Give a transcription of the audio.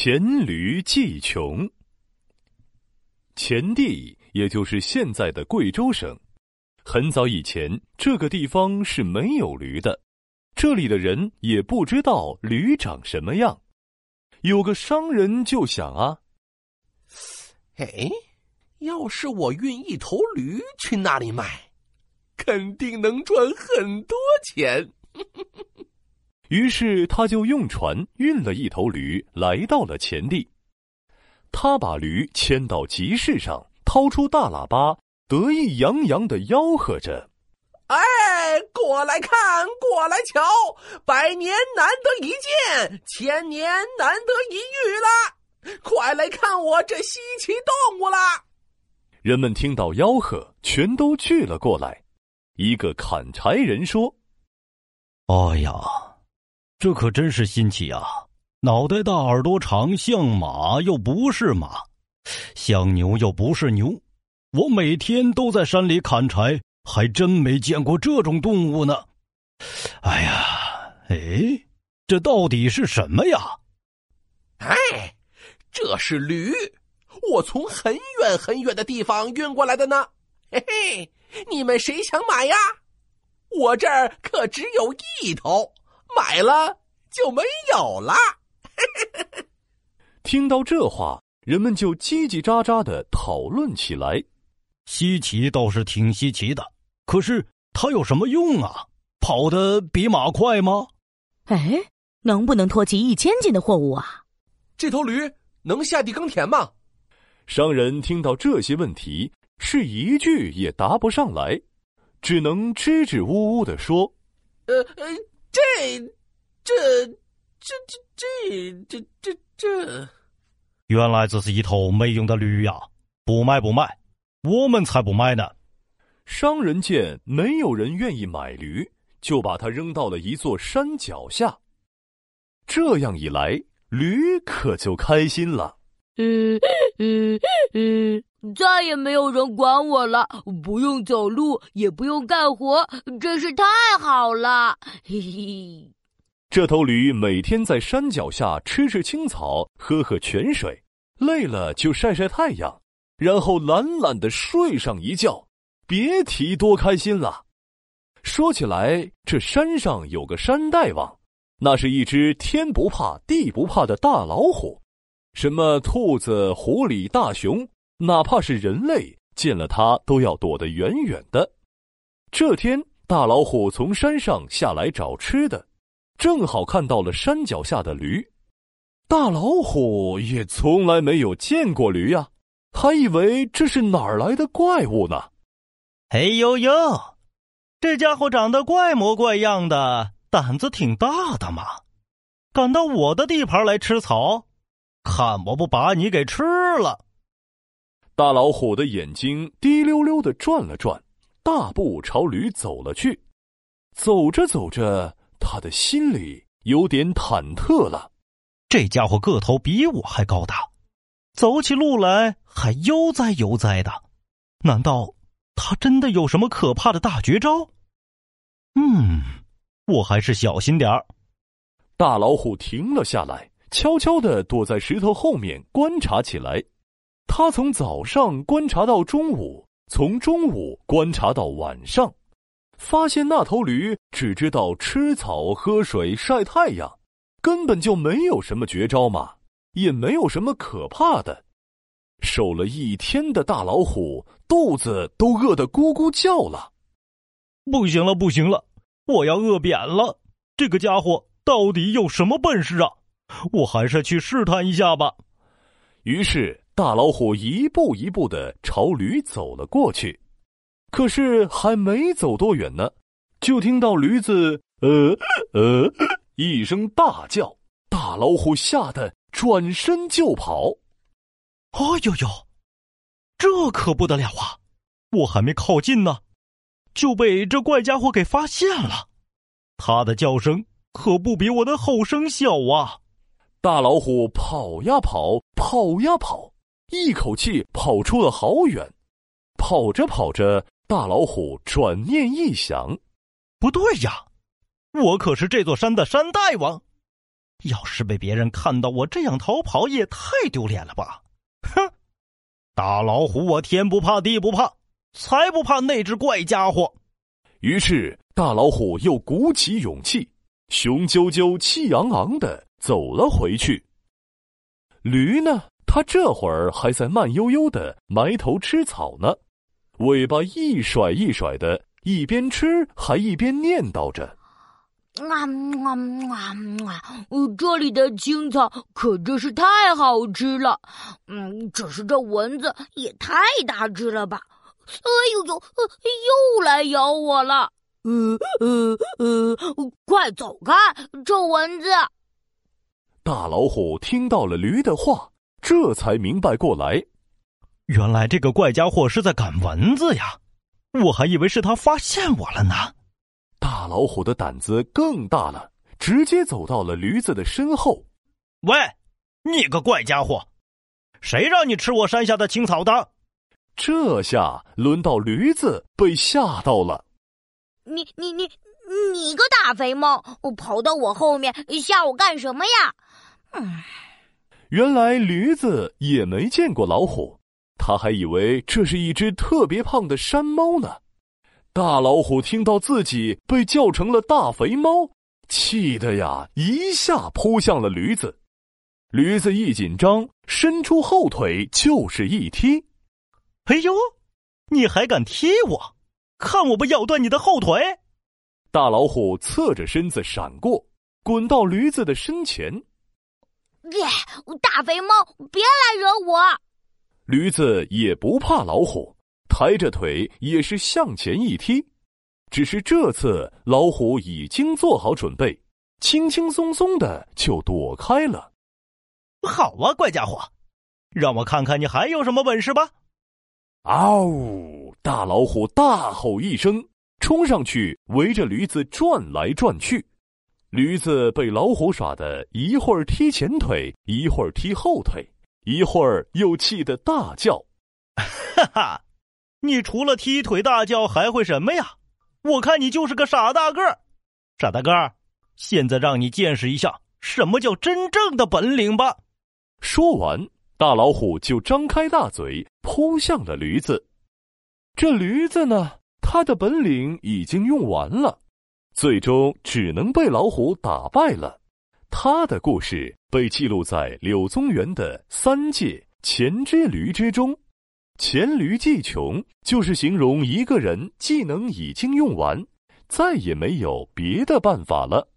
黔驴技穷。黔地也就是现在的贵州省，很早以前这个地方是没有驴的，这里的人也不知道驴长什么样。有个商人就想啊，哎，要是我运一头驴去那里卖，肯定能赚很多钱。于是他就用船运了一头驴来到了前地，他把驴牵到集市上，掏出大喇叭，得意洋洋的吆喝着：“哎，过来看，过来瞧，百年难得一见，千年难得一遇啦！快来看我这稀奇动物啦！”人们听到吆喝，全都聚了过来。一个砍柴人说：“哎呀！”这可真是新奇啊！脑袋大耳朵长，像马又不是马，像牛又不是牛。我每天都在山里砍柴，还真没见过这种动物呢。哎呀，哎，这到底是什么呀？哎，这是驴，我从很远很远的地方运过来的呢。嘿嘿，你们谁想买呀？我这儿可只有一头。买了就没有了。听到这话，人们就叽叽喳喳的讨论起来。稀奇倒是挺稀奇的，可是它有什么用啊？跑得比马快吗？哎，能不能拖起一千斤的货物啊？这头驴能下地耕田吗？商人听到这些问题，是一句也答不上来，只能支支吾吾的说：“呃呃。”这，这，这，这，这，这，这，这，原来这是一头没用的驴呀！不卖不卖，我们才不卖呢！商人见没有人愿意买驴，就把它扔到了一座山脚下。这样一来，驴可就开心了。嗯嗯嗯，再也没有人管我了，不用走路，也不用干活，真是太好了！嘿嘿。这头驴每天在山脚下吃吃青草，喝喝泉水，累了就晒晒太阳，然后懒懒的睡上一觉，别提多开心了。说起来，这山上有个山大王，那是一只天不怕地不怕的大老虎。什么兔子、狐狸、大熊，哪怕是人类见了它都要躲得远远的。这天，大老虎从山上下来找吃的，正好看到了山脚下的驴。大老虎也从来没有见过驴呀，还以为这是哪儿来的怪物呢。哎呦呦，这家伙长得怪模怪样的，胆子挺大的嘛，敢到我的地盘来吃草。看我不把你给吃了！大老虎的眼睛滴溜溜的转了转，大步朝驴走了去。走着走着，他的心里有点忐忑了。这家伙个头比我还高大，走起路来还悠哉悠哉的。难道他真的有什么可怕的大绝招？嗯，我还是小心点儿。大老虎停了下来。悄悄的躲在石头后面观察起来，他从早上观察到中午，从中午观察到晚上，发现那头驴只知道吃草、喝水、晒太阳，根本就没有什么绝招嘛，也没有什么可怕的。守了一天的大老虎肚子都饿得咕咕叫了，不行了，不行了，我要饿扁了！这个家伙到底有什么本事啊？我还是去试探一下吧。于是，大老虎一步一步的朝驴走了过去。可是，还没走多远呢，就听到驴子“呃呃”一声大叫，大老虎吓得转身就跑。哎呦呦，这可不得了啊！我还没靠近呢，就被这怪家伙给发现了。他的叫声可不比我的吼声小啊！大老虎跑呀跑，跑呀跑，一口气跑出了好远。跑着跑着，大老虎转念一想：“不对呀，我可是这座山的山大王，要是被别人看到我这样逃跑，也太丢脸了吧！哼，大老虎，我天不怕地不怕，才不怕那只怪家伙。于是，大老虎又鼓起勇气，雄赳赳、气昂昂的走了回去。驴呢？它这会儿还在慢悠悠的埋头吃草呢，尾巴一甩一甩的，一边吃还一边念叨着。啊啊啊！这里的青草可真是太好吃了。嗯，只是这蚊子也太大只了吧？哎呦呦，又来咬我了！呃呃呃，快走开，臭蚊子！大老虎听到了驴的话，这才明白过来，原来这个怪家伙是在赶蚊子呀！我还以为是他发现我了呢。大老虎的胆子更大了，直接走到了驴子的身后。喂，你个怪家伙，谁让你吃我山下的青草的？这下轮到驴子被吓到了。你你你你个大肥猫，跑到我后面吓我干什么呀？嗯，原来驴子也没见过老虎，他还以为这是一只特别胖的山猫呢。大老虎听到自己被叫成了大肥猫，气得呀一下扑向了驴子。驴子一紧张，伸出后腿就是一踢。哎呦，你还敢踢我？看我不咬断你的后腿！大老虎侧着身子闪过，滚到驴子的身前。耶，大肥猫，别来惹我！驴子也不怕老虎。抬着腿也是向前一踢，只是这次老虎已经做好准备，轻轻松松的就躲开了。好啊，怪家伙，让我看看你还有什么本事吧！嗷呜！大老虎大吼一声，冲上去围着驴子转来转去。驴子被老虎耍的一会儿踢前腿，一会儿踢后腿，一会儿又气得大叫：“哈哈！”你除了踢腿大叫还会什么呀？我看你就是个傻大个儿，傻大个儿。现在让你见识一下什么叫真正的本领吧。说完，大老虎就张开大嘴扑向了驴子。这驴子呢，它的本领已经用完了，最终只能被老虎打败了。他的故事被记录在柳宗元的《三界黔之驴》之中。黔驴技穷，就是形容一个人技能已经用完，再也没有别的办法了。